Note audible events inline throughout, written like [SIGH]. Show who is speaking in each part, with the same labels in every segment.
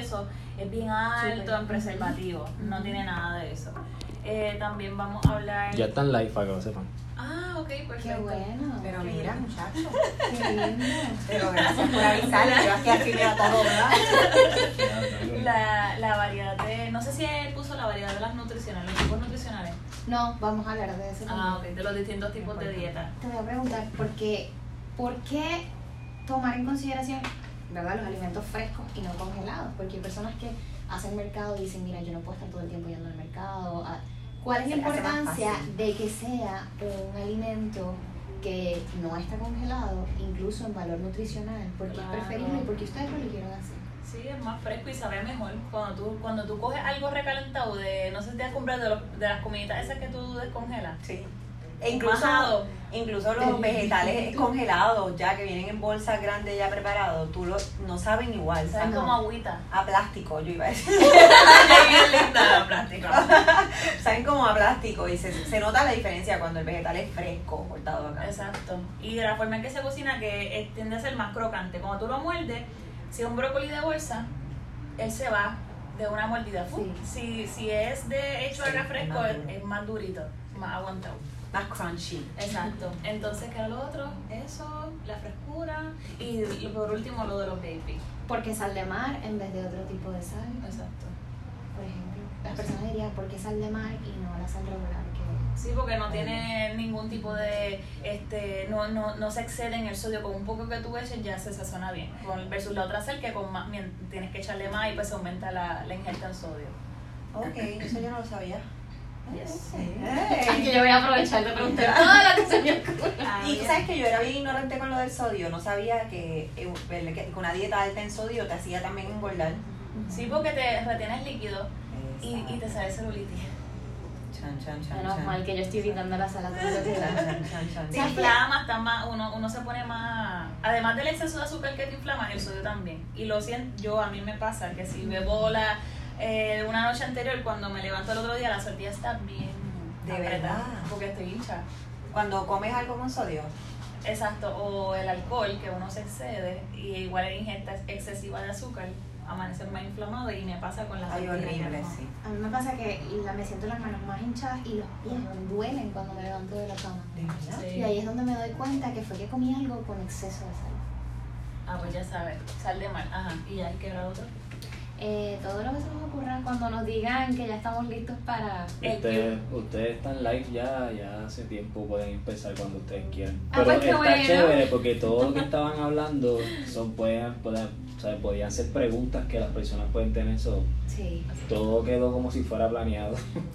Speaker 1: eso es bien alto en preservativo, no tiene nada de eso. Eh, también vamos a hablar.
Speaker 2: Ya están live para que lo sepan.
Speaker 1: Ah, ok, perfecto.
Speaker 3: Qué bueno.
Speaker 4: Pero
Speaker 1: Qué
Speaker 4: mira, muchachos.
Speaker 3: Qué lindo.
Speaker 4: Pero gracias por avisar. Yo aquí al fin de todo, ¿verdad?
Speaker 1: La, la variedad de. No sé si él puso la variedad de las nutricionales, los tipos nutricionales.
Speaker 3: No, vamos a hablar de eso
Speaker 1: Ah,
Speaker 3: también.
Speaker 1: ok, de los distintos tipos de dieta.
Speaker 3: Te voy a preguntar, ¿por qué, ¿por qué tomar en consideración ¿verdad? los alimentos frescos y no congelados? Porque hay personas que hacen mercado y dicen, mira, yo no puedo estar todo el tiempo yendo al mercado. Ah, ¿Cuál es la importancia de que sea un alimento que no está congelado, incluso en valor nutricional? Porque
Speaker 1: Claro.
Speaker 3: es preferible y porque ustedes lo eligieron así.
Speaker 1: Sí, es más fresco y sabe mejor. Cuando tú, cuando tú coges algo recalentado de, no sé si te has comprado de, los- de las comiditas esas que tú descongelas.
Speaker 4: Sí. E incluso,
Speaker 1: Majado.
Speaker 4: incluso los vegetales [LAUGHS] congelados, ya que vienen en bolsas grandes ya preparados, tú lo, no saben igual,
Speaker 1: Saben como agüita.
Speaker 4: a plástico, yo iba a decir. [LAUGHS]
Speaker 1: la plástica. [LAUGHS]
Speaker 4: saben como a plástico y se, se nota la diferencia cuando el vegetal es fresco, cortado acá.
Speaker 1: Exacto. Y de la forma en que se cocina, que tiende a ser más crocante. Cuando tú lo muerdes, si es un brócoli de bolsa, él se va de una mordida. ¡Fu! Si, si es de hecho
Speaker 4: Sí,
Speaker 1: acá
Speaker 4: es
Speaker 1: fresco,
Speaker 4: más
Speaker 1: es,
Speaker 4: duro.
Speaker 1: es más durito, más aguantado.
Speaker 4: Más crunchy.
Speaker 1: Exacto. Entonces, ¿qué era lo otro? Eso, la frescura y por último lo de los baby.
Speaker 3: Porque sal de mar en vez de otro tipo de sal,
Speaker 1: Exacto.
Speaker 3: por ejemplo. Las personas dirían, ¿por qué sal de mar y no la sal regular? Que
Speaker 1: Sí, porque no tiene ningún tipo de, este, no, no, no se excede en el sodio, con un poco que tú eches ya se sazona bien, con, versus la otra sal que con más, tienes que echarle más y pues se aumenta la, la ingesta en sodio.
Speaker 4: Ok, eso yo no lo sabía.
Speaker 1: Yes.
Speaker 3: Que yo voy a aprovechar de preguntar todo lo que se me ocurre. [LAUGHS]
Speaker 4: Y tú sabes que yo era bien ignorante con lo del sodio, no sabía que, eh, que una dieta alta en sodio te hacía también engordar.
Speaker 1: Sí, porque te retienes líquido y, y te sale celulitis.
Speaker 4: Chan, chan, chan,
Speaker 3: Menos
Speaker 4: chan.
Speaker 3: mal que yo estoy evitando la sal a todo lo que
Speaker 4: Chan,
Speaker 3: da.
Speaker 4: chan, chan, chan.
Speaker 1: Te inflama, está más, uno, uno se pone más, además del exceso de azúcar que te inflama, el sodio también. Y lo siento, yo a mí me pasa que si bebo la, eh, una noche anterior, cuando me levanto el otro día, la tortilla está bien
Speaker 4: De
Speaker 1: apretada,
Speaker 4: verdad.
Speaker 1: porque estoy hincha.
Speaker 4: Cuando comes algo con sodio,
Speaker 1: Exacto, o el alcohol, que uno se excede, y igual la ingesta excesiva de azúcar, amanece más inflamado y me pasa con las
Speaker 4: ay.
Speaker 3: A mí me pasa que la, me siento las manos más hinchadas y los pies me duelen cuando me levanto de la cama.
Speaker 4: ¿De verdad?
Speaker 1: Sí.
Speaker 3: Y ahí es donde me doy cuenta que fue que comí algo con exceso de sal.
Speaker 1: Ah, pues ya sabes, sal de mar, ajá, y ya hay que ver otro.
Speaker 3: Eh, todo lo que se nos ocurra cuando nos digan que ya estamos listos para...
Speaker 2: Ustedes, ustedes están live ya, ya hace tiempo, pueden empezar cuando ustedes quieran.
Speaker 3: Ah,
Speaker 2: Pero
Speaker 3: pues
Speaker 2: está
Speaker 3: bueno.
Speaker 2: chévere porque todo lo que [LAUGHS] estaban hablando son, pueden, pueden, o sea, podían ser preguntas que las personas pueden tener. So,
Speaker 3: Sí.
Speaker 2: todo quedó como si fuera planeado. [LAUGHS]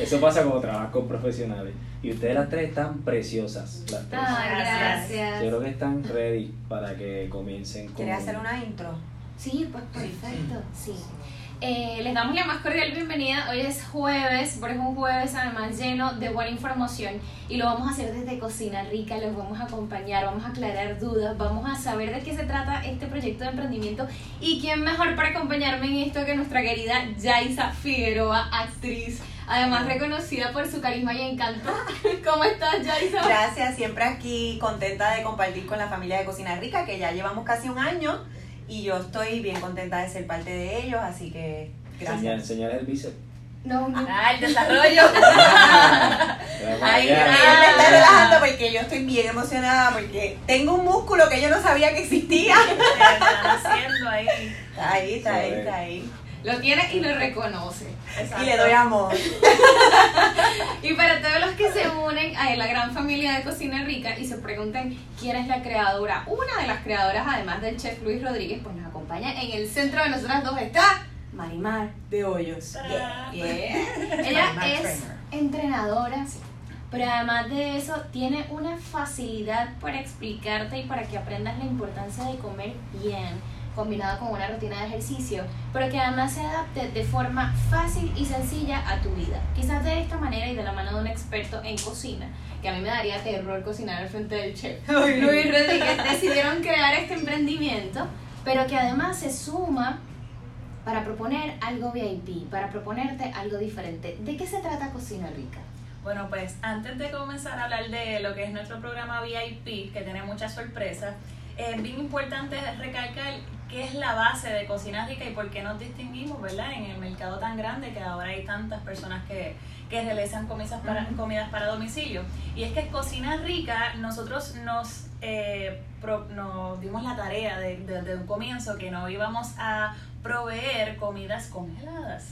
Speaker 2: Eso pasa cuando trabajas con profesionales. Y ustedes las tres están preciosas, las tres.
Speaker 3: Ah,
Speaker 1: Gracias.
Speaker 3: gracias.
Speaker 2: Yo creo que están ready para que comiencen con...
Speaker 4: ¿Quieres hacer una intro?
Speaker 3: Sí, pues perfecto, sí. Eh, les damos la más cordial bienvenida. Hoy es jueves, pero es un jueves además lleno de buena información y lo vamos a hacer desde Cocina Rica. Los vamos a acompañar, vamos a aclarar dudas, vamos a saber de qué se trata este proyecto de emprendimiento y quién mejor para acompañarme en esto que nuestra querida Yaisa Figueroa, actriz, además reconocida por su carisma y encanto. [LAUGHS] ¿Cómo estás, Yaisa?
Speaker 4: Gracias, siempre aquí contenta de compartir con la familia de Cocina Rica, que ya llevamos casi un año y yo estoy bien contenta de ser parte de ellos, así que gracias.
Speaker 2: enseñar el bíceps.
Speaker 3: No, no.
Speaker 1: Ah, el desarrollo. [LAUGHS]
Speaker 4: Ay, él me está relajando porque yo estoy bien emocionada porque tengo un músculo que yo no sabía que existía.
Speaker 1: Ahí.
Speaker 4: Ahí, está ahí, está ahí.
Speaker 3: Lo tiene y lo reconoce.
Speaker 1: Exacto.
Speaker 4: Y le doy amor. [LAUGHS]
Speaker 3: Y para todos los que se unen a la gran familia de Cocina Rica y se preguntan quién es la creadora, una de las creadoras, además del chef Luis Rodríguez, pues nos acompaña. En el centro de nosotras dos está Marimar de Hoyos.
Speaker 1: Tarán. [LAUGHS]
Speaker 3: Ella
Speaker 4: Marimar
Speaker 3: es
Speaker 4: Trainer.
Speaker 3: entrenadora, pero además de eso tiene una facilidad para explicarte y para que aprendas la importancia de comer bien combinado con una rutina de ejercicio, pero que además se adapte de forma fácil y sencilla a tu vida. Quizás de esta manera y de la mano de un experto en cocina, que a mí me daría terror cocinar al frente del chef. [LAUGHS] Luis Rodríguez decidieron crear este emprendimiento, pero que además se suma para proponer algo VIP, para proponerte algo diferente. ¿De qué se trata Cocina Rica?
Speaker 1: Bueno, pues antes de comenzar a hablar de lo que es nuestro programa VIP, que tiene muchas sorpresas, es bien importante recalcar qué es la base de Cocina Rica y por qué nos distinguimos, ¿verdad? En el mercado tan grande que ahora hay tantas personas que, que realizan comidas para, comidas para domicilio. Y es que Cocina Rica, nosotros nos, eh, pro- nos dimos la tarea de- de- desde un comienzo que no íbamos a proveer comidas congeladas.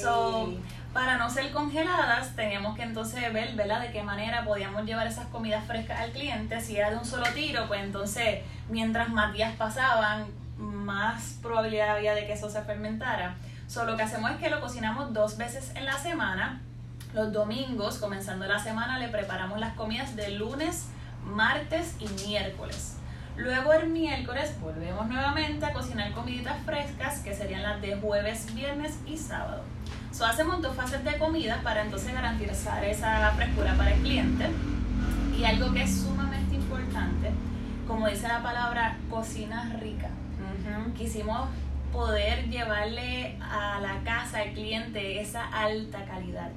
Speaker 1: So, para no ser congeladas, teníamos que entonces ver, ¿verdad?, de qué manera podíamos llevar esas comidas frescas al cliente. Si era de un solo tiro, pues entonces, mientras más días pasaban, más probabilidad había de que eso se fermentara. So, lo que hacemos es que lo cocinamos dos veces en la semana. Los domingos, comenzando la semana, le preparamos las comidas de lunes, martes y miércoles. Luego el miércoles volvemos nuevamente a cocinar comiditas frescas, que serían las de jueves, viernes y sábado. So, hacemos dos fases de comida para entonces garantizar esa frescura para el cliente. Y algo que es sumamente importante, como dice la palabra, cocina rica.
Speaker 4: Ujú.
Speaker 1: Quisimos poder llevarle a la casa al cliente esa alta calidad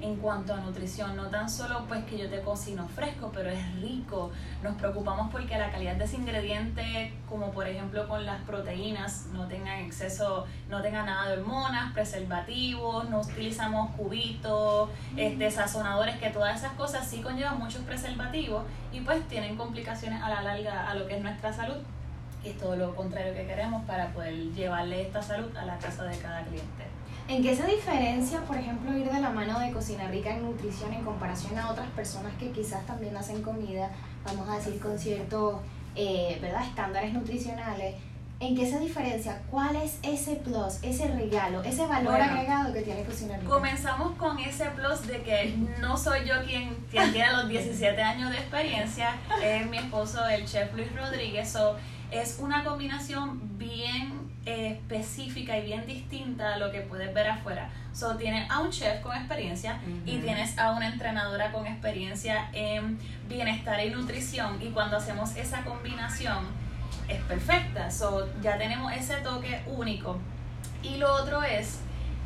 Speaker 1: en cuanto a nutrición, no tan solo pues que yo te cocino fresco, pero es rico. Nos preocupamos porque la calidad de ese ingrediente, como por ejemplo con las proteínas, no tengan exceso, no tengan nada de hormonas, preservativos, no utilizamos cubitos, este, sazonadores, que todas esas cosas sí conllevan muchos preservativos y pues tienen complicaciones a la larga a lo que es nuestra salud. Y es todo lo contrario que queremos para poder llevarle esta salud a la casa de cada cliente.
Speaker 3: ¿En qué se diferencia, por ejemplo, ir de la mano de Cocina Rica en nutrición en comparación a otras personas que quizás también hacen comida, vamos a decir, con ciertos eh, ¿verdad? estándares nutricionales? ¿En qué se diferencia? ¿Cuál es ese plus, ese regalo, ese valor
Speaker 1: Bueno,
Speaker 3: agregado que tiene Cocina Rica?
Speaker 1: Comenzamos con ese plus de que no soy yo quien, quien tiene los 17 años de experiencia, es mi esposo, el chef Luis Rodríguez. So, es una combinación bien específica y bien distinta a lo que puedes ver afuera. So, tienes a un chef con experiencia y tienes a una entrenadora con experiencia en bienestar y nutrición. Y cuando hacemos esa combinación, es perfecta. So, ya tenemos ese toque único. Y lo otro es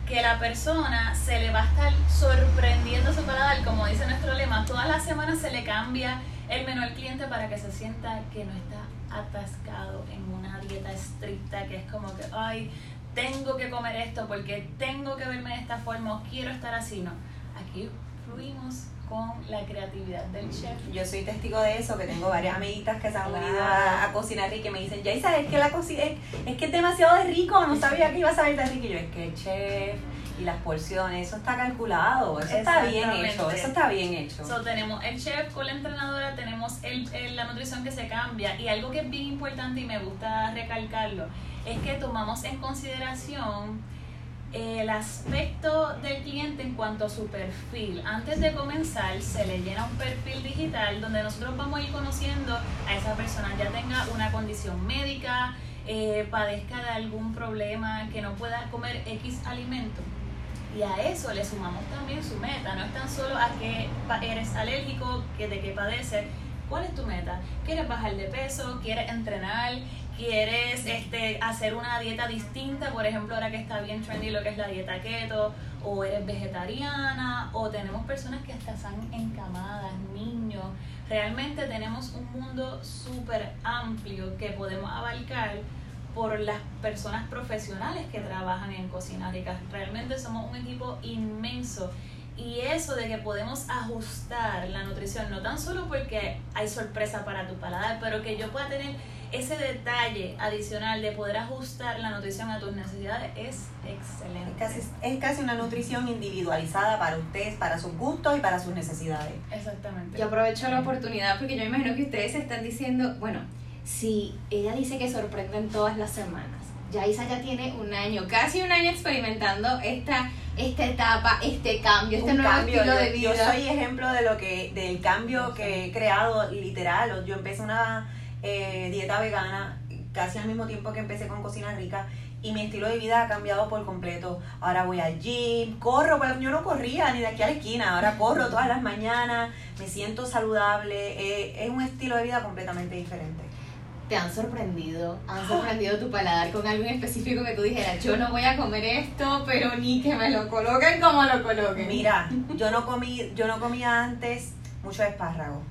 Speaker 1: que la persona se le va a estar sorprendiendo su paladar, como dice nuestro lema, todas las semanas se le cambia el menú al cliente para que se sienta que no está atascado en una dieta estricta, que es como que, ay, tengo que comer esto porque tengo que verme de esta forma o quiero estar así, no. Aquí fluimos con la creatividad del chef.
Speaker 4: Yo soy testigo de eso, que tengo varias amiguitas que se han unido a, a cocinar y me dicen, ya sabes que la cocina es, es que es demasiado de rico, no sabía que iba a saber tan rico. Y yo, es que el chef y las porciones, eso está calculado, eso está bien hecho, eso está bien hecho.
Speaker 1: So, tenemos el chef con la entrenadora, tenemos el, el- la nutrición que se cambia y algo que es bien importante y me gusta recalcarlo es que tomamos en consideración el aspecto del cliente en cuanto a su perfil. Antes de comenzar se le llena un perfil digital donde nosotros vamos a ir conociendo a esa persona, ya tenga una condición médica, eh, padezca de algún problema, que no pueda comer X alimento. Y a eso le sumamos también su meta. No es tan solo a que eres alérgico, que de qué padeces. ¿Cuál es tu meta? ¿Quieres bajar de peso? ¿Quieres entrenar? ¿Quieres este, hacer una dieta distinta? Por ejemplo, ahora que está bien trendy lo que es la dieta keto. ¿O eres vegetariana? ¿O tenemos personas que hasta están encamadas, niños? Realmente tenemos un mundo súper amplio que podemos abarcar por las personas profesionales que trabajan en Cocina Rica. Realmente somos un equipo inmenso y eso de que podemos ajustar la nutrición, no tan solo porque hay sorpresa para tu paladar, pero que yo pueda tener ese detalle adicional de poder ajustar la nutrición a tus necesidades es excelente.
Speaker 4: Es casi, es casi una nutrición individualizada para ustedes, para sus gustos y para sus necesidades.
Speaker 1: Exactamente.
Speaker 3: Yo aprovecho la oportunidad porque yo me imagino que ustedes están diciendo, bueno, si ella dice que sorprenden todas las semanas, ya Isa ya tiene un año, casi un año experimentando esta, esta etapa, este cambio, este
Speaker 4: Un
Speaker 3: nuevo
Speaker 4: cambio.
Speaker 3: estilo
Speaker 4: yo,
Speaker 3: de vida.
Speaker 4: yo soy ejemplo de lo que, del cambio que he creado literal. Yo empecé una eh, dieta vegana casi al mismo tiempo que empecé con cocina rica y mi estilo de vida ha cambiado por completo. Ahora voy al gym, corro, pero yo no corría ni de aquí a la esquina, ahora corro todas las mañanas, me siento saludable, eh, es un estilo de vida completamente diferente.
Speaker 3: ¿Te han sorprendido? ¿Han sorprendido tu paladar con algo en específico que tú dijeras, yo no voy a comer esto, pero ni que me lo coloquen como lo coloquen?
Speaker 4: Mira, yo no comí, yo no comía antes mucho espárrago.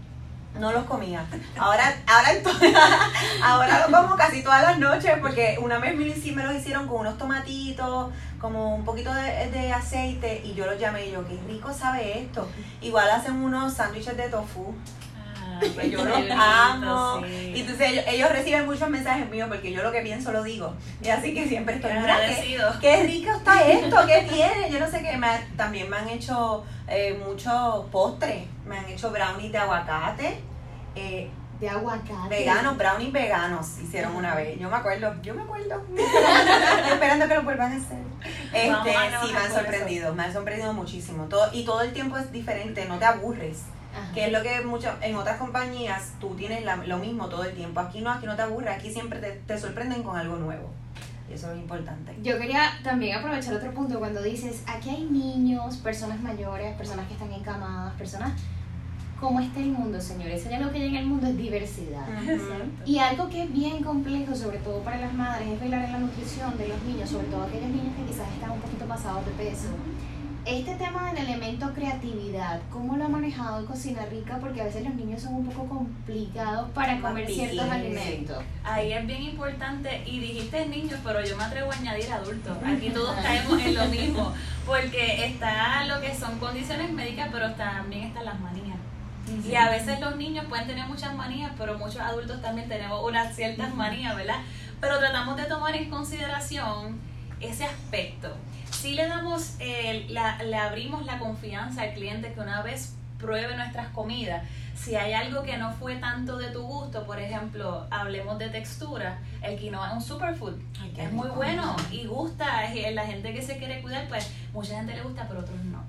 Speaker 4: no los comía. Ahora, ahora, [LAUGHS] ahora los como casi todas las noches porque una vez me los hicieron con unos tomatitos, como un poquito de, de aceite y yo los llamé y yo, qué rico sabe esto. Igual hacen unos sándwiches de tofu.
Speaker 1: Ah,
Speaker 4: que yo los amo.
Speaker 1: sí.
Speaker 4: Y entonces ellos, ellos reciben muchos mensajes míos porque yo lo que pienso lo digo. Y así que siempre estoy
Speaker 1: Qué
Speaker 4: "Mira, qué,
Speaker 1: agradecido.
Speaker 4: qué rico está esto, qué tiene. Yo no sé qué. Me ha- también me han hecho eh, muchos postres. Me han hecho brownies de aguacate. Eh,
Speaker 3: De aguacate.
Speaker 4: veganos, brownies veganos hicieron una vez. Yo me acuerdo, yo me acuerdo. [LAUGHS] Estoy esperando que lo vuelvan a hacer. Este,
Speaker 1: Vamos
Speaker 4: sí, me han
Speaker 1: eso.
Speaker 4: sorprendido, me han sorprendido muchísimo. Todo, y todo el tiempo es diferente, no te aburres.
Speaker 3: Ajá.
Speaker 4: Que es lo que mucho, en otras compañías tú tienes la- lo mismo todo el tiempo. Aquí no, aquí no te aburre, aquí siempre te, te sorprenden con algo nuevo. Y eso es importante.
Speaker 3: Yo quería también aprovechar otro punto cuando dices, aquí hay niños, personas mayores, personas que están encamadas, personas... ¿Cómo está el mundo, señores? Hay algo que hay en el mundo es diversidad. Y algo que es bien complejo, sobre todo para las madres, es velar en la nutrición de los niños, sobre todo aquellos niños que quizás están un poquito pasados de peso. Este tema del elemento creatividad, ¿cómo lo ha manejado Cocina Rica? Porque a veces los niños son un poco complicados para comer ciertos alimentos.
Speaker 1: Ahí es bien importante, y dijiste niños, pero yo me atrevo a añadir adultos. Aquí todos [LAUGHS] caemos en lo mismo, porque está lo que son condiciones médicas, pero también están las manías. Y a veces los niños pueden tener muchas manías, pero muchos adultos también tenemos unas ciertas manías, ¿verdad? Pero tratamos de tomar en consideración ese aspecto. Si le damos, eh, la, le abrimos la confianza al cliente que una vez pruebe nuestras comidas, si hay algo que no fue tanto de tu gusto, por ejemplo, hablemos de textura, el quinoa es un superfood,
Speaker 4: Ay,
Speaker 1: es muy bueno y gusta, es- la gente que se quiere cuidar, pues mucha gente le gusta, pero otros no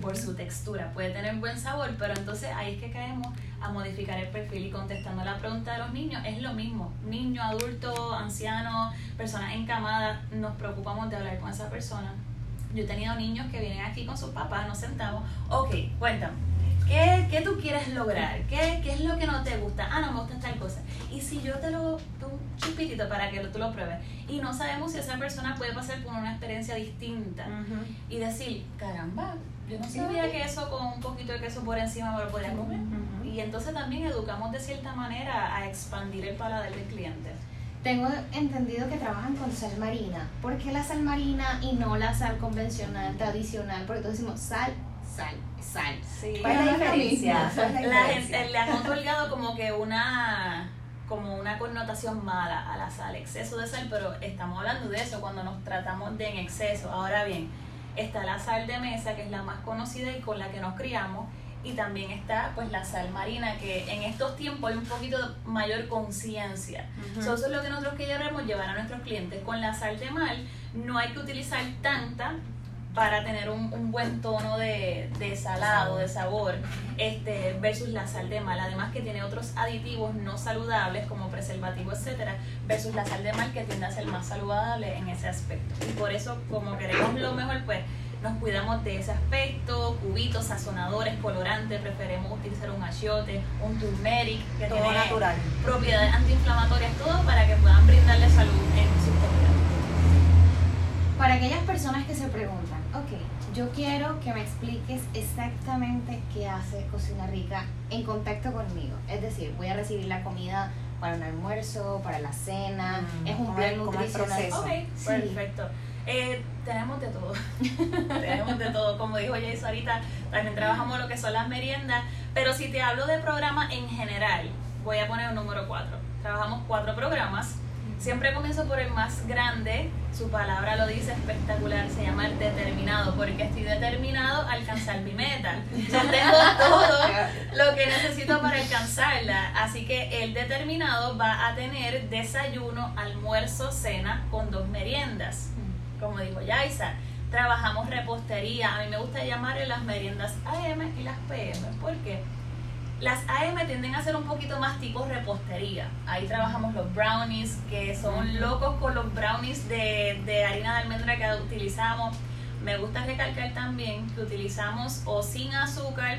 Speaker 1: por su textura. Puede tener buen sabor, pero entonces ahí es que caemos a modificar el perfil y contestando la pregunta de los niños, es lo mismo. Niño, adulto, anciano, personas encamadas, nos preocupamos de hablar con esa persona. Yo he tenido niños que vienen aquí con sus papás, nos sentamos, ok, cuéntame. ¿Qué, qué tú quieres lograr? ¿Qué, ¿Qué es lo que no te gusta? Ah, no me gusta tal cosa. Y si yo te lo doy un chipitito para que tú lo pruebes y no sabemos si esa persona puede pasar por una experiencia distinta y decir, caramba, yo no sabía que eso con un poquito de queso por encima me lo podía comer. Y entonces también educamos de cierta manera a expandir el paladar del cliente.
Speaker 3: Tengo entendido que trabajan con sal marina. ¿Por qué la sal marina y no la sal convencional, tradicional? Porque todos decimos sal, sal, sal.
Speaker 1: Sí.
Speaker 4: ¿Cuál es la diferencia?
Speaker 1: gente le han otorgado como que una como una connotación mala a la sal, exceso de sal, pero estamos hablando de eso cuando nos tratamos de en exceso. Ahora bien, está la sal de mesa, que es la más conocida y con la que nos criamos, y también está pues la sal marina, que en estos tiempos hay un poquito de mayor conciencia. So, eso es lo que nosotros queremos llevar a nuestros clientes. Con la sal de mar no hay que utilizar tanta para tener un, un buen tono de, de salado, de sabor, este, versus la sal de mar. Además que tiene otros aditivos no saludables como preservativo, etcétera, versus la sal de mar que tiende a ser más saludable en ese aspecto. Y por eso, como queremos lo mejor, pues nos cuidamos de ese aspecto, cubitos, sazonadores, colorantes, preferimos utilizar un achiote, un turmeric, que
Speaker 4: Todo
Speaker 1: tiene
Speaker 4: natural.
Speaker 1: propiedades antiinflamatorias, todo para que puedan brindarle salud en sus comidas.
Speaker 3: Para aquellas personas que se preguntan, ok, yo quiero que me expliques exactamente qué hace Cocina Rica en contacto conmigo. Es decir, voy a recibir la comida para un almuerzo, para la cena,
Speaker 4: Mm,
Speaker 3: es un
Speaker 4: ¿cómo
Speaker 3: plan nutricional.
Speaker 4: proceso?
Speaker 1: Ok,
Speaker 3: Sí.
Speaker 1: perfecto. Eh, tenemos de todo. [LAUGHS] tenemos de todo. Como dijo Jason ahorita, también trabajamos lo que son las meriendas. Pero si te hablo de programa en general, voy a poner un número 4. Trabajamos cuatro programas. Siempre comienzo por el más grande. Su palabra lo dice espectacular. Se llama el determinado. Porque estoy determinado a alcanzar mi meta. Yo tengo todo lo que necesito para alcanzarla. Así que el determinado va a tener desayuno, almuerzo, cena con dos meriendas. Como dijo Yaisa, trabajamos repostería. A mí me gusta llamarle las meriendas AM y las PM. ¿Por qué? Las AM tienden a ser un poquito más tipo repostería. Ahí trabajamos los brownies, que son locos con los brownies de, de harina de almendra que utilizamos. Me gusta recalcar también que utilizamos o sin azúcar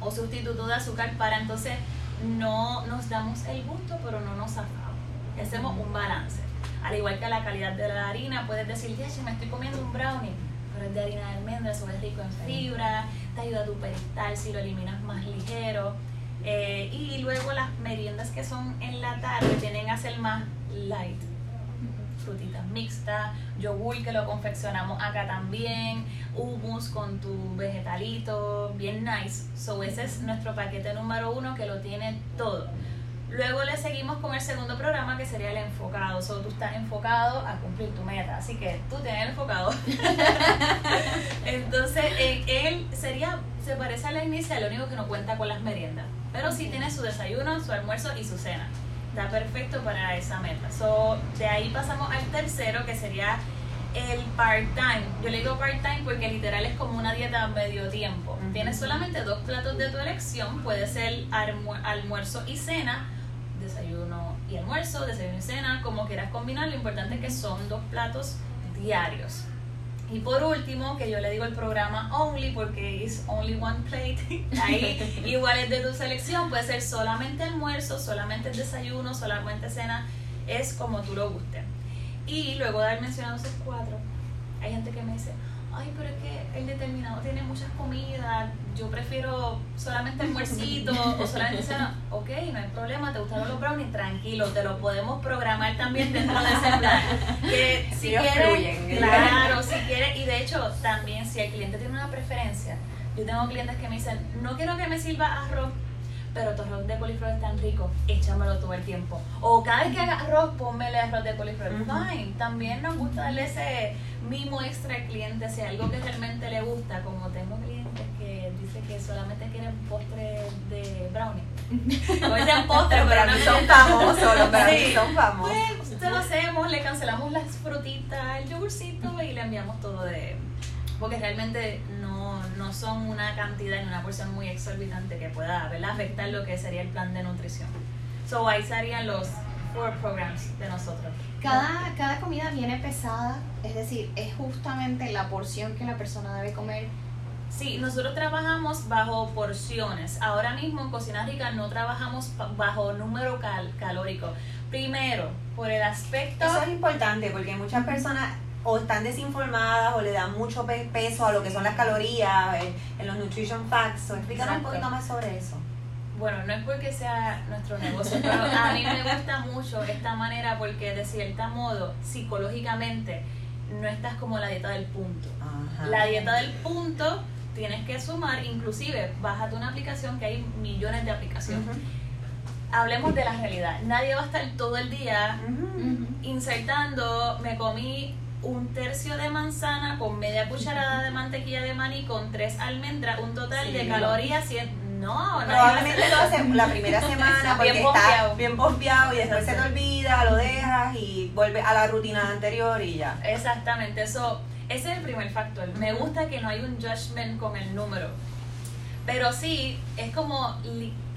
Speaker 1: o sustituto de azúcar para entonces no nos damos el gusto, pero no nos zafamos. Hacemos un balance. Al igual que la calidad de la harina, puedes decir, ya, si me estoy comiendo un brownie, pero es de harina de almendra, eso es rico en fibra, te ayuda a tu peristal si lo eliminas más ligero. Eh, y luego las meriendas que son en la tarde tienen a ser más light. Frutitas mixtas, yogur que lo confeccionamos acá también, hummus con tu vegetalito, bien nice. So ese es nuestro paquete número uno que lo tiene todo. Luego le seguimos con el segundo programa que sería el enfocado. So, tú estás enfocado a cumplir tu meta. Así que tú tienes [LAUGHS] el enfocado. Entonces, él sería, se parece a la inicial, lo único que no cuenta con las meriendas. Pero sí tiene su desayuno, su almuerzo y su cena. Está perfecto para esa meta. So, de ahí pasamos al tercero que sería el part-time. Yo le digo part-time porque literal es como una dieta a medio tiempo. Tienes solamente dos platos de tu elección, puede ser almuerzo y cena, desayuno y almuerzo, desayuno y cena, como quieras combinar, lo importante es que son dos platos diarios. Y por último, que yo le digo el programa Only porque es only one plate. [LAUGHS] Ahí [LAUGHS] igual es de tu selección, puede ser solamente almuerzo, solamente desayuno, solamente cena, es como tú lo guste. Y luego de haber mencionado esos cuatro, hay gente que me dice, ay, pero es que el determinado tiene muchas comidas, yo prefiero solamente almuercito o [LAUGHS] solamente cena. Ok, no hay problema, te gustaron los brownies, tranquilo, te lo podemos programar también dentro de ese plan. [LAUGHS] Que si quieres, claro, si quieres, y de hecho también si el cliente tiene una preferencia, yo tengo clientes que me dicen, no quiero que me sirva arroz pero tu arroz de coliflor es tan rico, échamelo todo el tiempo. O cada vez que haga arroz, el arroz de coliflor. Fine. También nos gusta darle ese mimo extra al cliente, si algo que realmente le gusta, como tengo clientes que dicen que solamente quieren postre de brownie. [LAUGHS] No dicen postre, pero no
Speaker 4: son famosos, los brownies son famosos.
Speaker 1: Pues, lo hacemos, le cancelamos las frutitas, el yogurcito y le enviamos todo de porque realmente no, no son una cantidad ni una porción muy exorbitante que pueda afectar lo que sería el plan de nutrición. So ahí serían los four programs de nosotros.
Speaker 3: Cada, cada comida viene pesada, es decir, es justamente la porción que la persona debe comer.
Speaker 1: Sí, nosotros trabajamos bajo porciones. Ahora mismo en Cocina Rica no trabajamos bajo número calórico. Primero, por el aspecto...
Speaker 4: Eso es importante porque muchas personas o están desinformadas o le dan mucho peso a lo que son las calorías eh, en, los nutrition facts. O explícanos un poquito más sobre eso.
Speaker 1: Bueno, no es porque sea nuestro negocio, pero a mí me gusta mucho esta manera porque de cierta modo, psicológicamente, no estás como la dieta del punto. La dieta del punto tienes que sumar, inclusive, bájate una aplicación que hay millones de aplicaciones. Hablemos de la realidad. Nadie va a estar todo el día insertando, me comí un tercio de manzana con media cucharada de mantequilla de maní con tres almendras, un total de calorías no,
Speaker 4: probablemente lo haces la primera [LAUGHS] semana porque bien está bien pompeado y después se te olvida, lo dejas y vuelve a la rutina anterior y ya.
Speaker 1: Exactamente, eso ese es el primer factor. Me gusta que no hay un judgment con el número. Pero sí, es como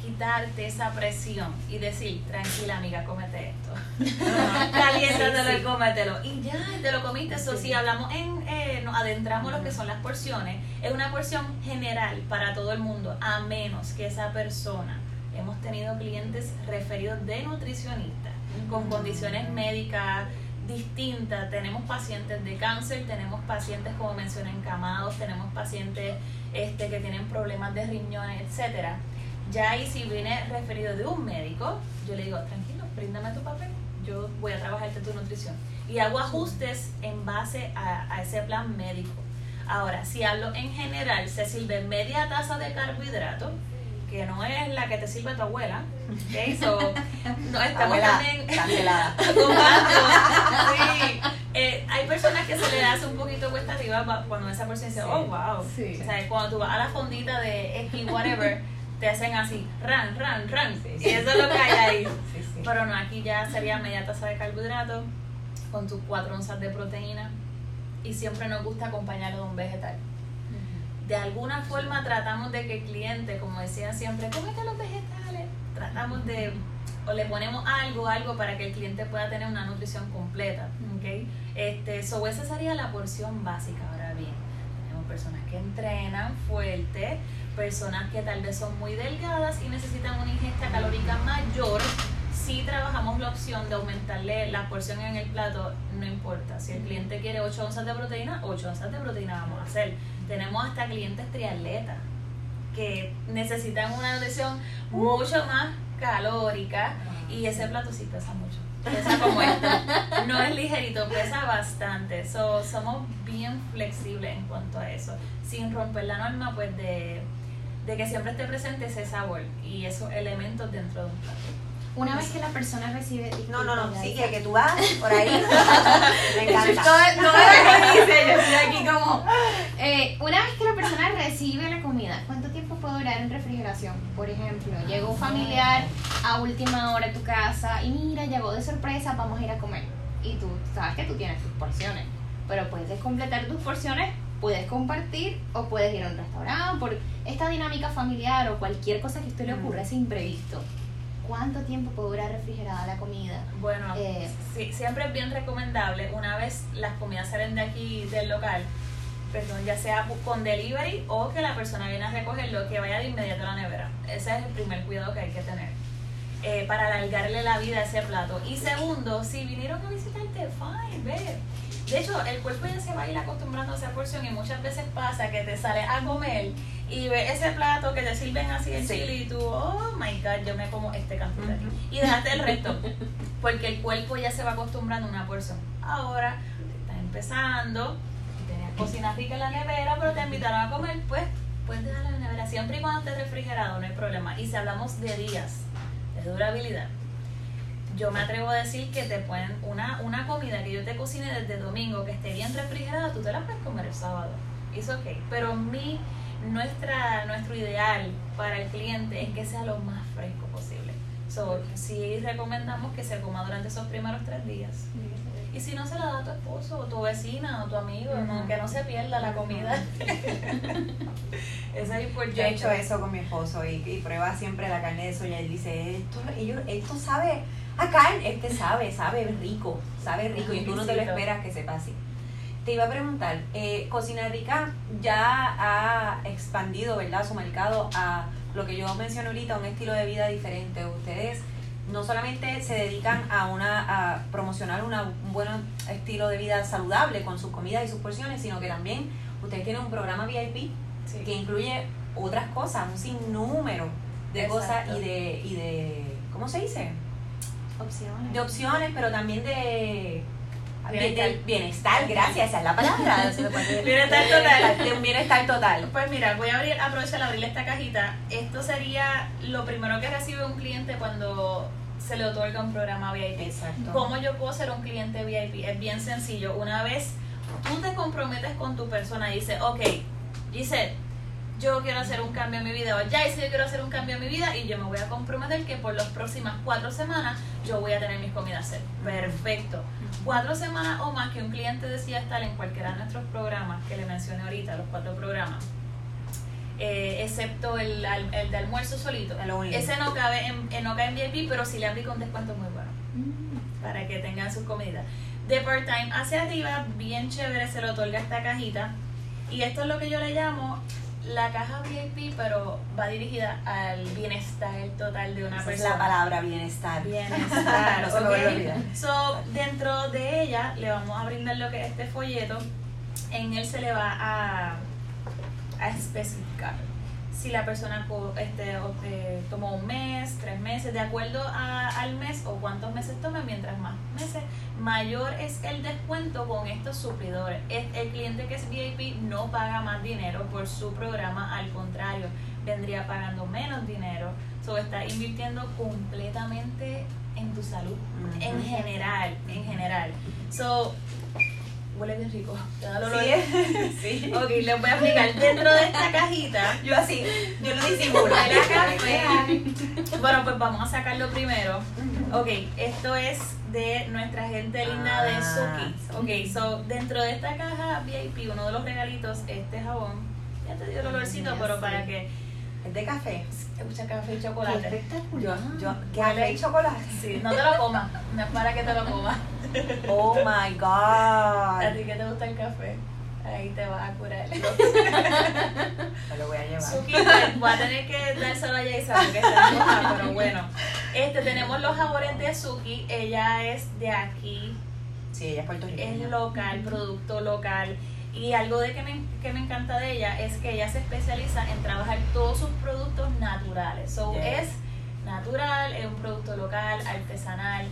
Speaker 1: quitarte esa presión y decir, tranquila amiga, cómete esto. [LAUGHS] Caliéntatelo y cómetelo. Y ya, te lo comiste. Eso si hablamos en, eh, nos adentramos lo que son las porciones, es una porción general para todo el mundo, a menos que esa persona, hemos tenido clientes referidos de nutricionistas con condiciones médicas distintas. Tenemos pacientes de cáncer, tenemos pacientes, como mencioné, encamados, tenemos pacientes este, que tienen problemas de riñones, etcétera ya ahí si viene referido de un médico, yo le digo, tranquilo, bríndame tu papel, yo voy a trabajarte tu nutrición. Y hago ajustes en base a, ese plan médico. Ahora, si hablo en general, se sirve media taza de carbohidrato, que no es la que te sirve tu abuela. ¿okay? [LAUGHS] no estamos también
Speaker 4: cancelada. [LAUGHS]
Speaker 1: sí. Eh, hay personas que se le hace un poquito cuesta arriba cuando esa persona dice, oh, wow. Sí. O sea, cuando tú vas a la fondita de X, whatever [LAUGHS] te hacen así, ran, ran, ran. y eso es lo que hay ahí. [LAUGHS] Pero no, aquí ya sería media taza de carbohidratos con tus cuatro onzas de proteína y siempre nos gusta acompañarlo de un vegetal. De alguna forma tratamos de que el cliente, como decía siempre, cómete los vegetales. Tratamos de, o le ponemos algo, algo para que el cliente pueda tener una nutrición completa. ¿okay? Este, so esa sería la porción básica. Personas que entrenan fuerte, personas que tal vez son muy delgadas y necesitan una ingesta calórica mayor, si trabajamos la opción de aumentarle la porción en el plato, no importa. Si el cliente quiere 8 onzas de proteína, 8 onzas de proteína vamos a hacer. Tenemos hasta clientes triatletas que necesitan una nutrición mucho más calórica y ese plato sí pesa mucho. Pesa como esto. No es ligerito, pesa bastante. So, somos bien flexibles en cuanto a eso. Sin romper la norma, pues de, de que siempre esté presente ese sabor y esos elementos dentro de un plato.
Speaker 3: Una vez que la persona recibe...
Speaker 4: No, no, no, sí, que, que tú vas por ahí. [LAUGHS] Me encanta.
Speaker 3: Todo, todo lo que dice, yo estoy aquí como... Eh, una vez que la persona recibe la comida, ¿cuánto tiempo puede durar en refrigeración? Por ejemplo, llegó un familiar a última hora a tu casa y mira, llegó de sorpresa, vamos a ir a comer. Y tú sabes que tú tienes tus porciones, pero puedes completar tus porciones, puedes compartir o puedes ir a un restaurante por esta dinámica familiar o cualquier cosa que a usted le ocurra, ese imprevisto. ¿Cuánto tiempo puede durar refrigerada la comida?
Speaker 1: Bueno,
Speaker 3: Eh.
Speaker 1: sí, siempre es bien recomendable, una vez las comidas salen de aquí del local, perdón, ya sea con delivery o que la persona viene a recogerlo, que vaya de inmediato a la nevera. Ese es el primer cuidado que hay que tener. eh, para alargarle la vida a ese plato. Y segundo, si vinieron a visitarte, fine, ve. De hecho, el cuerpo ya se va a ir acostumbrando a esa porción y muchas veces pasa que te sales a comer y ves ese plato que te sirven así el
Speaker 4: Sí.
Speaker 1: chile y tú, oh my god, yo me como este
Speaker 4: Ujú.
Speaker 1: y dejaste el resto porque el cuerpo ya se va acostumbrando a una porción. Ahora estás empezando, cocina rica en la nevera, pero te invitaron a comer, pues puedes dejarla en la nevera siempre y cuando esté refrigerado, no hay problema. Y si hablamos de días de durabilidad, yo me atrevo a decir que te pueden, una, una comida que yo te cocine desde domingo que esté bien refrigerada, tú te la puedes comer el sábado. Es ok. Pero mi, nuestra, nuestro ideal para el cliente es que sea lo más fresco posible. So, sí recomendamos que se coma durante esos primeros tres días. Y si no se la da a tu esposo o tu vecina o tu amigo, no, que no se pierda la comida. [LAUGHS] Eso es importante.
Speaker 4: Yo he hecho eso con mi esposo y, y prueba siempre la carne de soya. Él dice, esto, ellos, esto sabe a carne, este sabe, sabe rico, sabe rico y tú no te lo esperas que sepa así. Te iba a preguntar, eh, Cocina Rica ya ha expandido, ¿verdad?, su mercado a lo que yo mencioné ahorita, un estilo de vida diferente. Ustedes no solamente se dedican a una a promocionar una- un buen estilo de vida saludable con sus comidas y sus porciones, sino que también ustedes tienen un programa VIP
Speaker 1: Sí.
Speaker 4: que incluye otras cosas, un sinnúmero de cosas y de, y de, ¿cómo se dice?
Speaker 3: Opciones.
Speaker 4: De opciones, pero también de
Speaker 1: Bienestar.
Speaker 4: del bienestar, gracias, esa es la palabra. [LAUGHS]
Speaker 1: Bienestar total.
Speaker 4: Un bienestar total.
Speaker 1: Pues mira, voy a abrir, aprovechar a abrirle esta cajita. Esto sería lo primero que recibe un cliente cuando se le otorga un programa VIP.
Speaker 4: Exacto.
Speaker 1: ¿Cómo yo puedo ser un cliente VIP? Es bien sencillo. Una vez tú te comprometes con tu persona y dices, ok, dice, yo quiero hacer un cambio en mi vida, o ya dice, yo quiero hacer un cambio en mi vida y yo me voy a comprometer que por las próximas cuatro semanas yo voy a tener mis comidas set. Perfecto. Cuatro semanas o más que un cliente decida estar en cualquiera de nuestros programas que le mencioné ahorita, los cuatro programas, eh, excepto el, de almuerzo solito.
Speaker 4: Lo.
Speaker 1: Ese no cabe en, en- no cae en VIP, pero sí le aplica un descuento muy bueno
Speaker 3: Mm.
Speaker 1: para que tengan sus comidas. De part-time hacia arriba, bien chévere, se le otorga esta cajita. Y esto es lo que yo le llamo la caja VIP, pero va dirigida al bienestar total de una
Speaker 4: Esa es
Speaker 1: persona.
Speaker 4: la palabra bienestar.
Speaker 1: Bienestar, [LAUGHS]
Speaker 4: No se me vuelve a
Speaker 1: ¿ok?
Speaker 4: olvidar.
Speaker 1: So, dentro de ella le vamos a brindar lo que es este folleto. En él se le va a, a especificar si la persona este, o- eh, tomó un mes, tres meses, de acuerdo a- al mes o cuántos meses tome, mientras más meses, mayor es el descuento con estos suplidores. Es- El cliente que es VIP no paga más dinero por su programa, al contrario, vendría pagando menos dinero. So, está invirtiendo completamente en tu salud, en general, en general. So, huele bien rico. [LAUGHS]
Speaker 4: Sí, [LAUGHS] sí.
Speaker 1: Ok, les voy a explicar. Dentro de esta cajita,
Speaker 4: Yo así, yo lo disimulo. [LAUGHS]
Speaker 1: Bueno, pues vamos a sacarlo primero. Ok, esto es de nuestra gente linda de
Speaker 4: Ah.
Speaker 1: Suki. Ok, so dentro de esta caja VIP, uno de los regalitos, este jabón. Ya te dio el olorcito, pero para que
Speaker 4: Es de café.
Speaker 1: escucha café y
Speaker 4: Qué
Speaker 1: chocolate.
Speaker 4: Yo,
Speaker 3: espectacular.
Speaker 4: yo,
Speaker 1: Huele-
Speaker 4: café y chocolate.
Speaker 1: Sí, no te lo comas, no es para que te lo comas.
Speaker 4: Oh my
Speaker 1: A
Speaker 4: god.
Speaker 1: ti que te gusta el café, ahí te vas a curar. [LAUGHS]
Speaker 4: Me lo voy a llevar.
Speaker 1: Suki, voy a tener que dárselo a Yaisa porque está enojada, pero bueno. Este, tenemos los jabones de Suki, ella es de aquí,
Speaker 4: Sí, ella es
Speaker 1: es
Speaker 4: puertorriqueña.
Speaker 1: local, producto local. Y algo de que me, que me encanta de ella es que ella se especializa en trabajar todos sus productos naturales. So,
Speaker 4: Yes.
Speaker 1: es natural, es un producto local, artesanal.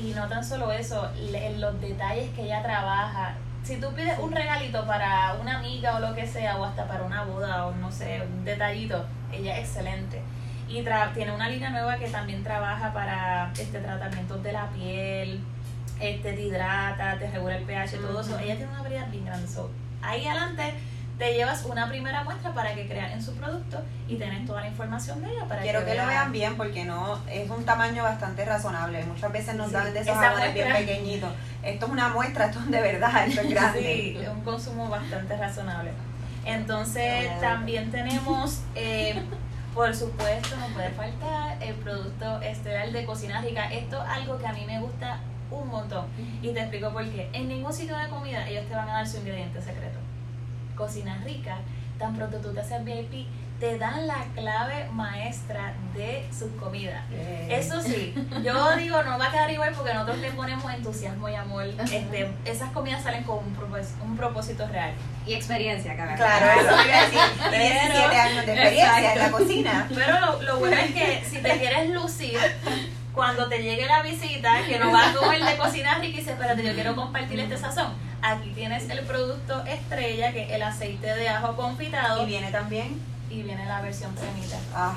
Speaker 1: Y no tan solo eso, le- los detalles que ella trabaja. Si tú pides un regalito para una amiga o lo que sea, o hasta para una boda o no sé, un detallito, ella es excelente. Y tra- tiene una línea nueva que también trabaja para este tratamientos de la piel, este te hidrata, te regula el pH, todo eso. Ella tiene una variedad bien grande. So, ahí adelante te llevas una primera muestra para que creas en su producto y tenés toda la información de ella para
Speaker 4: Quiero que lo
Speaker 1: veas.
Speaker 4: vean bien porque no es un tamaño bastante razonable. Muchas veces nos
Speaker 1: Sí,
Speaker 4: dan de esos jabones bien [LAUGHS] pequeñitos. Esto es una muestra, esto es de verdad, esto es grande.
Speaker 1: Sí, es un consumo bastante razonable. Entonces, también tenemos, eh, [LAUGHS] por supuesto, no puede faltar el producto estelar de Cocina Rica. Esto es algo que a mí me gusta un montón. Y te explico por qué. En ningún sitio de comida ellos te van a dar su ingrediente secreto. Cocina Rica, tan pronto tú te haces VIP, te dan la clave maestra de sus comidas.
Speaker 4: Eh,
Speaker 1: Eso sí, yo digo, no va a quedar igual porque nosotros le ponemos entusiasmo y amor. Este, esas comidas salen con un, propós- un propósito real.
Speaker 3: Y experiencia, cada
Speaker 4: Claro, eso iba a decir. Tiene [LAUGHS]
Speaker 1: Pero-
Speaker 4: 17 años de experiencia en la cocina.
Speaker 1: Pero lo, lo bueno es que si te quieres lucir, cuando te llegue la visita, que no va a comer de cocina rica y dice, espérate, yo quiero compartir este sazón. Aquí tienes el producto estrella, que es el aceite de ajo confitado,
Speaker 4: Y viene también.
Speaker 1: y viene la versión cremita.
Speaker 4: Ah,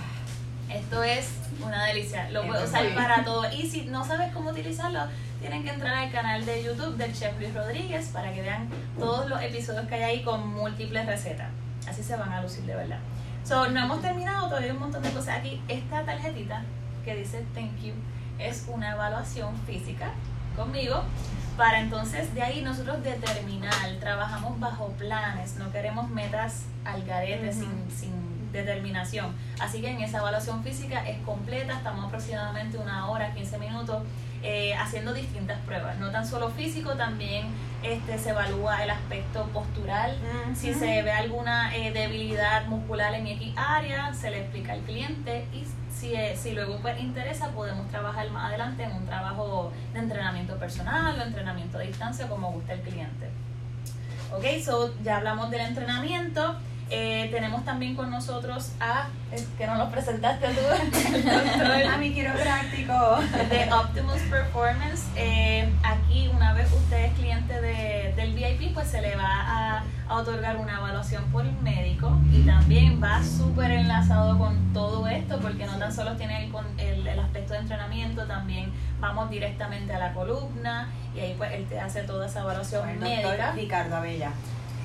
Speaker 1: Esto es una delicia. Lo puedes usar para todo. Y si no sabes cómo utilizarlo, tienen que entrar al canal de YouTube del Chef Luis Rodríguez para que vean todos los episodios que hay ahí con múltiples recetas. Así se van a lucir de verdad. So, no hemos terminado, todavía hay un montón de cosas aquí. Esta tarjetita que dice thank you es una evaluación física conmigo para entonces de ahí nosotros determinar, trabajamos bajo planes, no queremos metas al garete sin, sin determinación. Así que en esa evaluación física es completa, estamos aproximadamente una hora, 15 minutos eh, haciendo distintas pruebas, no tan solo físico, también este, se evalúa el aspecto postural, si se ve alguna eh, debilidad muscular en X área, se le explica al cliente y si, eh, si luego pues interesa podemos trabajar más adelante en un trabajo de entrenamiento personal o entrenamiento a distancia como guste el cliente. Ok, so ya hablamos del entrenamiento. Eh, tenemos también con nosotros a, es que no lo presentaste tú, el [LAUGHS] doctor
Speaker 4: A mí quiero práctico.
Speaker 1: de Optimus Performance. Eh, aquí, una vez usted es cliente de, del VIP, pues se le va a, a otorgar una evaluación por el médico y también va súper enlazado con todo esto, porque no tan solo tiene el, el, el aspecto de entrenamiento, también vamos directamente a la columna y ahí pues él te hace toda esa evaluación
Speaker 4: El
Speaker 1: médica.
Speaker 4: Ricardo Abella.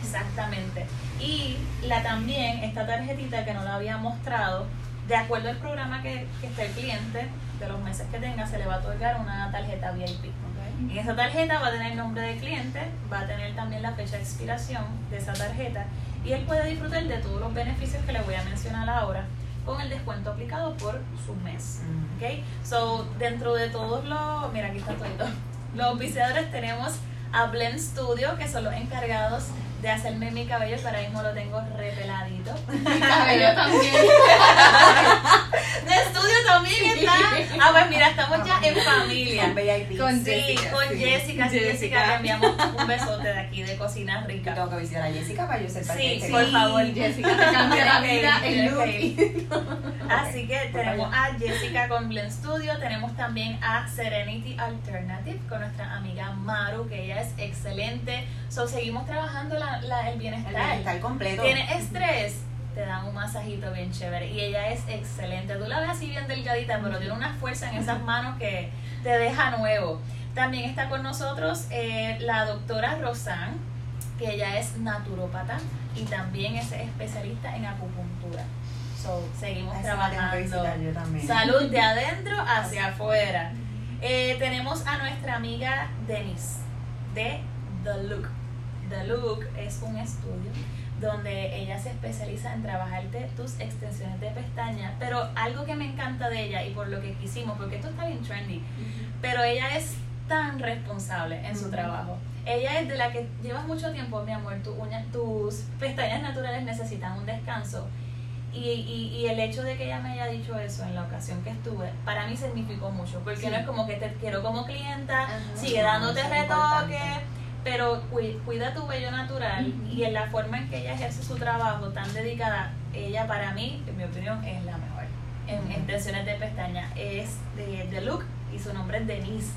Speaker 1: Exactamente. Y la también, esta tarjetita que no la había mostrado, de acuerdo al programa que, que esté el cliente, de los meses que tenga, se le va a otorgar una tarjeta VIP. En esa tarjeta va a tener el nombre del cliente, va a tener también la fecha de expiración de esa tarjeta y él puede disfrutar de todos los beneficios que le voy a mencionar ahora con el descuento aplicado por su mes.
Speaker 4: Mm.
Speaker 1: ¿ok? So, dentro de todos los, mira aquí está todo, los auspiciadores tenemos a Blend Studio, que son los encargados de hacerme mi cabello, que ahora mismo lo tengo repeladito.
Speaker 3: Mi cabello [LAUGHS] también. [LAUGHS]
Speaker 1: De estudio también está. Ah, pues mira, estamos ya en familia.
Speaker 4: Con.
Speaker 3: Con
Speaker 1: Sí,
Speaker 3: Jessica,
Speaker 1: con
Speaker 3: sí.
Speaker 1: Jessica, sí, Jessica, le enviamos un besote de aquí de Cocina Rica.
Speaker 4: tengo que visitar a Jessica para yo ser parte
Speaker 1: Sí, sí, por favor.
Speaker 3: Jessica te [LAUGHS] cambia la vida, el look.
Speaker 1: Así que tenemos a Jessica con Blend Studio, tenemos también a Serenity Alternative con nuestra amiga Maru, que ella es excelente. So, seguimos trabajando la, la- el
Speaker 4: El
Speaker 1: bienestar.
Speaker 4: bienestar completo.
Speaker 1: Tiene estrés, te dan un masajito bien chévere. Y ella es excelente. Tú la ves así bien delgadita, pero tiene una fuerza en esas manos que te deja nuevo. También está con nosotros eh, la doctora Rosan, que ella es naturópata y también es especialista en acupuntura. So, seguimos
Speaker 4: esa
Speaker 1: trabajando.
Speaker 4: yo también.
Speaker 1: Salud de adentro hacia afuera. Eh, tenemos a nuestra amiga Denise de The Look. The Look es un estudio donde ella se especializa en trabajarte tus extensiones de pestañas, pero algo que me encanta de ella y por lo que quisimos, porque esto está bien trendy, pero ella es tan responsable en su trabajo. Ella es de la que llevas mucho tiempo, mi amor, tu uña- tus pestañas naturales necesitan un descanso. Y, y, y el hecho de que ella me haya dicho eso en la ocasión que estuve, para mí significó mucho, porque
Speaker 3: Sí.
Speaker 1: no es como que te quiero como clienta,
Speaker 3: Ajá.
Speaker 1: sigue dándote retoques. Pero cui- cuida tu vello natural y en la forma en que ella ejerce su trabajo tan dedicada, ella para mí, en mi opinión, es la mejor. En extensiones de pestaña es de, de Look y su nombre es Denise.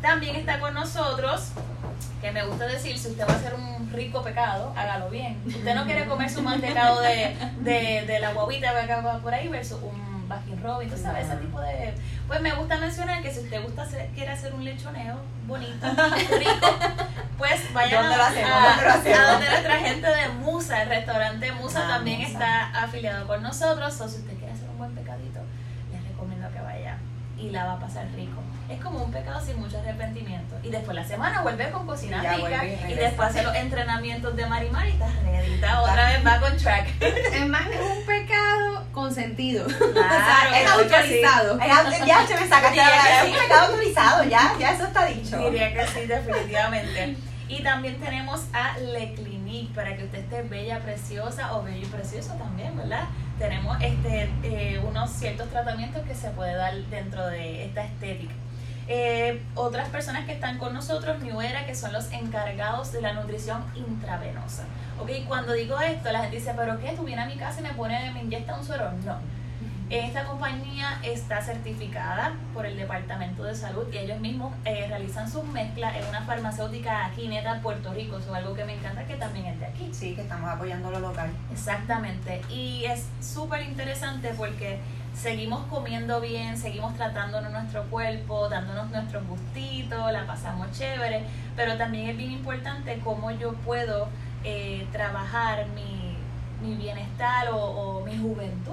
Speaker 1: También está con nosotros, que me gusta decir, si usted va a hacer un rico pecado, hágalo bien. Usted no quiere comer su mantecado de, de, de la va por ahí versus un Baskin Robbins, tú sabes, ese tipo de... Pues me gusta mencionar que si usted gusta hacer, quiere hacer un lechoneo bonito, [LAUGHS] rico, pues vayan
Speaker 4: ¿Dónde lo
Speaker 1: a, a- a donde nuestra gente de Musa, el restaurante Musa
Speaker 4: Ah,
Speaker 1: también
Speaker 4: Musa.
Speaker 1: está afiliado con nosotros, o si usted quiere hacer un buen pecadito, les recomiendo que vaya y la va a pasar rico. Es como un pecado sin mucho arrepentimiento. Y después la semana vuelve con cocina
Speaker 4: ya
Speaker 1: rica
Speaker 4: vuelve y
Speaker 1: después hace los entrenamientos de Marimar y estás está otra vez va con track. [LAUGHS]
Speaker 3: Es más, es un pecado consentido. [LAUGHS]
Speaker 1: Claro,
Speaker 3: es
Speaker 1: sí.
Speaker 3: autorizado.
Speaker 4: Ya, ya se me sacaste la es un pecado autorizado, ya, ya eso está dicho.
Speaker 1: Diría que sí, definitivamente. Y también tenemos a Le Clinique para que usted esté bella, preciosa o bello y precioso también, ¿verdad? Tenemos este eh, unos ciertos tratamientos que se puede dar dentro de esta estética. Eh, otras personas que están con nosotros, New Era, que son los encargados de la nutrición intravenosa. Ok, cuando digo esto, la gente dice, ¿pero qué? ¿Tú vienes a mi casa y me pone, me inyecta un suero? No. Esta compañía está certificada por el Departamento de Salud y ellos mismos eh, realizan sus mezclas en una farmacéutica aquí neta Puerto Rico. Eso es algo que me encanta que también es de aquí.
Speaker 4: Sí, que estamos apoyando lo local.
Speaker 1: Exactamente. Y es súper interesante porque seguimos comiendo bien, seguimos tratándonos nuestro cuerpo, dándonos nuestros gustitos, la pasamos chévere, pero también es bien importante cómo yo puedo eh, trabajar mi, mi bienestar o, o mi juventud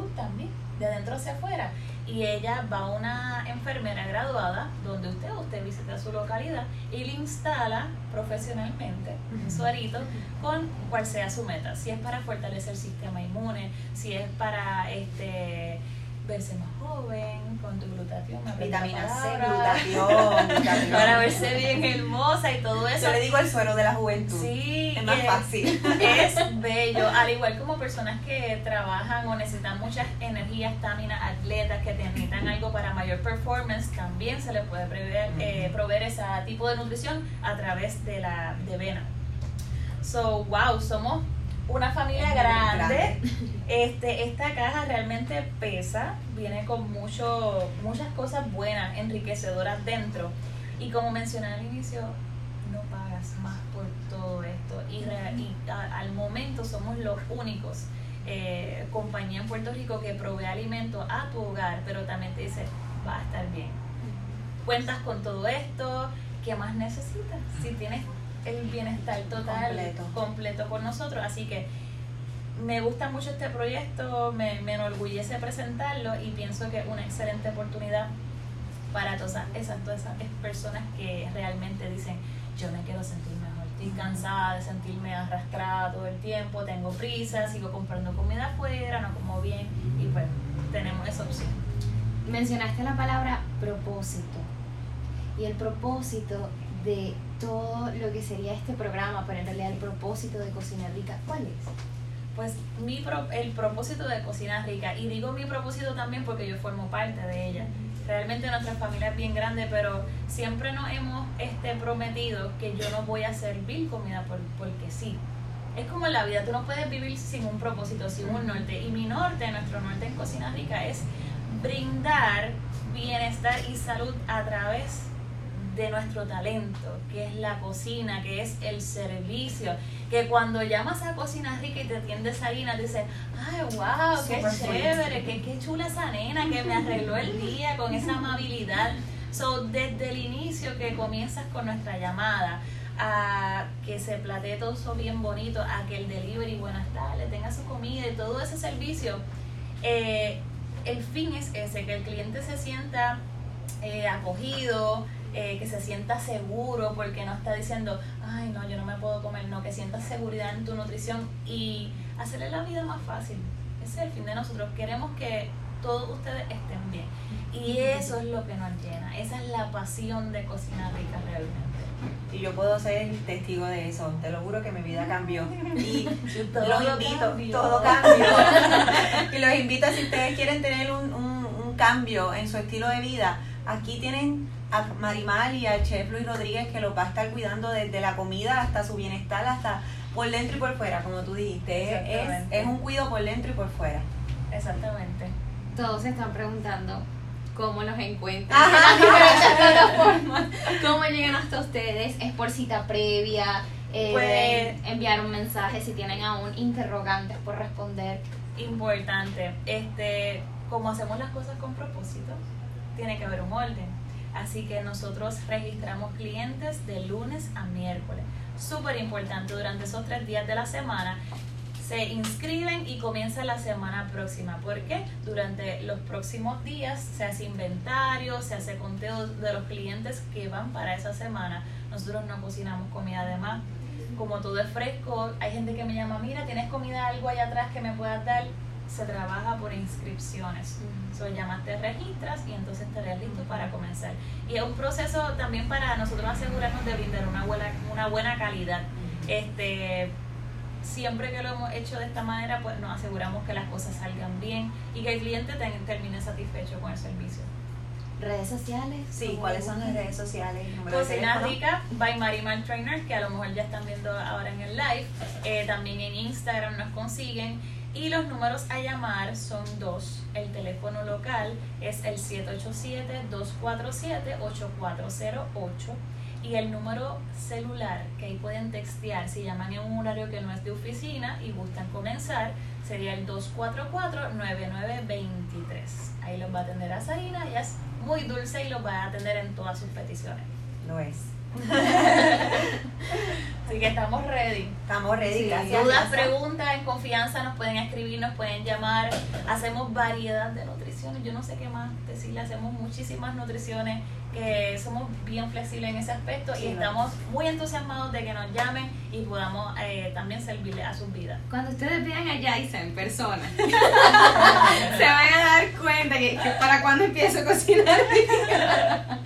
Speaker 1: de adentro hacia afuera. Y ella va a una enfermera graduada donde usted, usted visita su localidad y le instala profesionalmente un suerito con cual sea su meta. Si es para fortalecer el sistema inmune, si es para este verse más joven, con tu glutatión,
Speaker 4: Vitamina C, glutatión, [LAUGHS] glutatión.
Speaker 1: para verse bien hermosa y todo eso.
Speaker 4: Yo le digo el suelo de la juventud.
Speaker 1: Sí,
Speaker 4: Es más fácil.
Speaker 1: Es [LAUGHS] bello, al igual como personas que trabajan o necesitan muchas energías, estamina, atletas que necesitan algo para mayor performance, también se les puede prever, eh, proveer ese tipo de nutrición a través de la de vena. So, wow, somos una familia grande. Este, esta caja realmente pesa, viene con mucho, muchas cosas buenas, enriquecedoras dentro. Y como mencioné al inicio, no pagas más por todo esto. Y, y a- al momento somos los únicos eh, compañía en Puerto Rico que provee alimento a tu hogar, pero también te dice, va a estar bien. Cuentas con todo esto, ¿qué más necesitas? Si tienes el bienestar total
Speaker 4: Completo.
Speaker 1: completo con nosotros. Así que me gusta mucho este proyecto, me, me enorgullece presentarlo y pienso que es una excelente oportunidad para todas esas, esas, todas esas personas que realmente dicen, yo me quiero sentir mejor, estoy cansada de sentirme arrastrada todo el tiempo, tengo prisa, sigo comprando comida afuera, no como bien y pues tenemos esa opción.
Speaker 3: Mencionaste la palabra propósito. Y el propósito de todo lo que sería este programa, pero en realidad el propósito de Cocina Rica, ¿cuál es?
Speaker 1: Pues mi pro- el propósito de Cocina Rica, y digo mi propósito también porque yo formo parte de ella. Realmente nuestra familia es bien grande, pero siempre nos hemos este, prometido que yo no voy a servir comida por, porque sí. Es como en la vida, tú no puedes vivir sin un propósito, sin un norte. Y mi norte, nuestro norte en Cocina Rica es brindar bienestar y salud a través de nuestro talento, que es la cocina, que es el servicio, que cuando llamas a Cocina Rica y te atiende Salina, te dicen, ay, wow, qué
Speaker 4: Super
Speaker 1: chévere, qué, qué chula esa nena que me arregló el día con esa amabilidad. So, desde el inicio que comienzas con nuestra llamada, a que se platee todo eso bien bonito, a que el delivery, buenas tardes, tenga su comida y todo ese servicio, eh, el fin es ese, que el cliente se sienta eh, acogido, eh, que se sienta seguro porque no está diciendo, ay no, yo no me puedo comer, no, que sienta seguridad en tu nutrición y hacerle la vida más fácil. Ese es el fin de nosotros. Queremos que todos ustedes estén bien. Y eso es lo que nos llena. Esa es la pasión de Cocina Rica realmente.
Speaker 4: Y yo puedo ser testigo de eso. Te lo juro que mi vida cambió. [LAUGHS] Y
Speaker 1: Todo
Speaker 4: los invito,
Speaker 1: cambió.
Speaker 4: todo cambió. [LAUGHS] y los invito, si ustedes quieren tener un, un, un cambio en su estilo de vida, aquí tienen a Marimal y al chef Luis Rodríguez que los va a estar cuidando desde la comida hasta su bienestar, hasta por dentro y por fuera, como tú dijiste. Es, es, un cuido por dentro y por fuera.
Speaker 1: Exactamente.
Speaker 3: Todos se están preguntando cómo los encuentran
Speaker 4: Ajá.
Speaker 3: en las diferentes plataformas, cómo llegan hasta ustedes, es por cita previa, eh,
Speaker 1: Pues-
Speaker 3: enviar un mensaje si tienen aún interrogantes por responder.
Speaker 1: Importante. Este, como hacemos las cosas con propósito, tiene que haber un orden. Así que nosotros registramos clientes de lunes a miércoles. Súper importante durante esos tres días de la semana. Se inscriben y comienza la semana próxima. ¿Por qué? Durante los próximos días se hace inventario, se hace conteo de los clientes que van para esa semana. Nosotros no cocinamos comida de más. Como todo es fresco, hay gente que me llama, mira, ¿tienes comida algo allá atrás que me puedas dar? Se trabaja por inscripciones. So, llamas, te registras y entonces estarías listo para comenzar. Y es un proceso también para nosotros asegurarnos de brindar una buena, una buena calidad. Este, siempre que lo hemos hecho de esta manera, pues nos aseguramos que las cosas salgan bien y que el cliente ten- termine satisfecho con el servicio.
Speaker 3: Redes sociales.
Speaker 4: Sí,
Speaker 3: ¿cómo
Speaker 4: ¿cuáles
Speaker 3: les
Speaker 4: son las redes sociales?
Speaker 1: Cocina. Rica by Marimal Trainer, que a lo mejor ya están viendo ahora en el live. Eh, también en Instagram nos consiguen. Y los números a llamar son dos. El teléfono local es el 787-247-8408. Y el número celular, que ahí pueden textear si llaman en un horario que no es de oficina y gustan comenzar, sería el 244-9923. Ahí los va a atender a Sarina, ella es muy dulce y los va a atender en todas sus peticiones.
Speaker 4: Lo es. [LAUGHS]
Speaker 1: Así que estamos ready.
Speaker 4: Estamos ready,
Speaker 3: Sí,
Speaker 4: gracias.
Speaker 1: Dudas,
Speaker 4: gracias.
Speaker 1: preguntas, en confianza nos pueden escribir, nos pueden llamar. Hacemos variedad de nutriciones. Yo no sé qué más decirle. Hacemos muchísimas nutriciones que somos bien flexibles en ese aspecto
Speaker 4: Sí,
Speaker 1: y
Speaker 4: ¿no?
Speaker 1: estamos muy entusiasmados de que nos llamen y podamos eh, también servirle a sus vidas.
Speaker 3: Cuando ustedes vean a Yaisa en persona, [LAUGHS] se van a dar cuenta que, que para cuando empiezo a cocinar. [LAUGHS]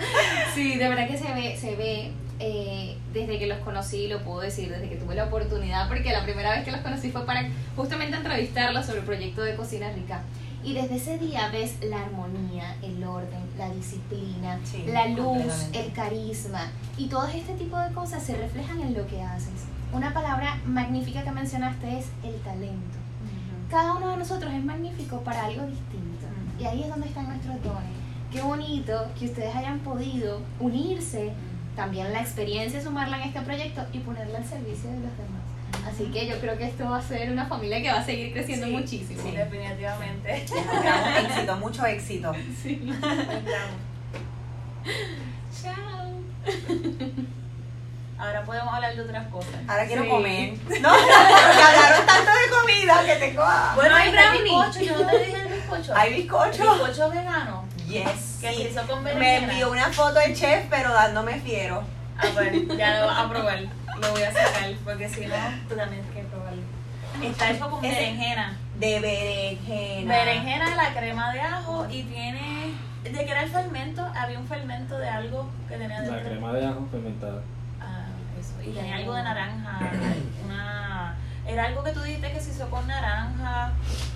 Speaker 3: sí, de verdad que se ve, se ve eh, desde que los conocí, lo puedo decir, desde que tuve la oportunidad, porque la primera vez que los conocí fue para justamente entrevistarlos sobre el proyecto de Cocina Rica. Y desde ese día ves la armonía, el orden, la disciplina,
Speaker 4: Sí,
Speaker 3: la luz, el carisma y todo este tipo de cosas se reflejan en lo que haces. Una palabra magnífica que mencionaste es el talento. Cada uno de nosotros es magnífico para algo distinto.
Speaker 4: Ujú.
Speaker 3: Y ahí es donde están nuestros dones. Qué bonito que ustedes hayan podido unirse, también la experiencia, sumarla en este proyecto y ponerla al servicio de los demás. Así que yo creo que esto va a ser una familia que va a seguir creciendo
Speaker 1: Sí,
Speaker 3: muchísimo.
Speaker 1: Sí, definitivamente. [LAUGHS]
Speaker 4: Éxito, mucho éxito. [LAUGHS]
Speaker 1: Chao. Ahora podemos hablar de otras cosas.
Speaker 4: Ahora quiero
Speaker 3: Sí.
Speaker 4: comer. [LAUGHS] No, porque hablaron tanto de comida que tengo hambre.
Speaker 1: Bueno,
Speaker 3: hay
Speaker 1: hay el
Speaker 3: brownie.
Speaker 1: bizcocho. Yo no te dije el bizcocho.
Speaker 4: ¿Hay bizcocho?
Speaker 1: bizcocho vegano.
Speaker 4: Yes.
Speaker 1: Que se hizo con
Speaker 4: Me
Speaker 1: berenjena.
Speaker 4: envió una foto el chef, pero dándome fiero.
Speaker 1: Ah, bueno, ya lo vas a probar. Lo voy a sacar porque si no, tú también tienes que probarlo. Está hecho con berenjena.
Speaker 4: De berenjena.
Speaker 1: Berenjena, la crema de ajo y tiene. ¿De qué era el fermento? Había un fermento de algo que tenía
Speaker 2: La
Speaker 1: dentro.
Speaker 2: crema de ajo fermentada.
Speaker 1: Ah, eso. Y tenía algo de naranja. Una. Era algo que tú dijiste que se hizo con naranja,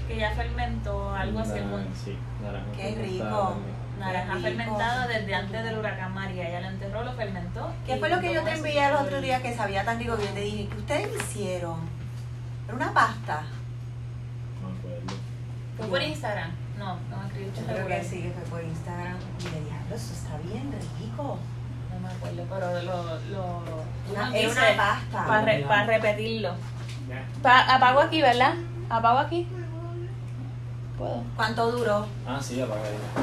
Speaker 1: que ya fermentó, algo así. Algo-
Speaker 2: Sí, naranja
Speaker 4: Qué rico.
Speaker 1: Naranja fermentada desde antes del huracán María. Ella lo enterró, lo fermentó.
Speaker 4: ¿Qué fue lo que yo te envié el otro día que sabía tan rico que yo te dije? ¿Qué ustedes hicieron? Era una pasta.
Speaker 2: No me acuerdo.
Speaker 1: ¿Fue por Instagram? No, no me escribí.
Speaker 4: Yo creo que sí, que fue por Instagram. Y le dije, "Diablo, eso está bien rico.
Speaker 1: No me acuerdo, pero lo. lo dice
Speaker 4: una pasta.
Speaker 1: Para repetirlo. Pa- apago aquí, ¿verdad? Apago aquí. ¿Puedo?
Speaker 4: ¿Cuánto duró?
Speaker 2: Ah, sí, apaga.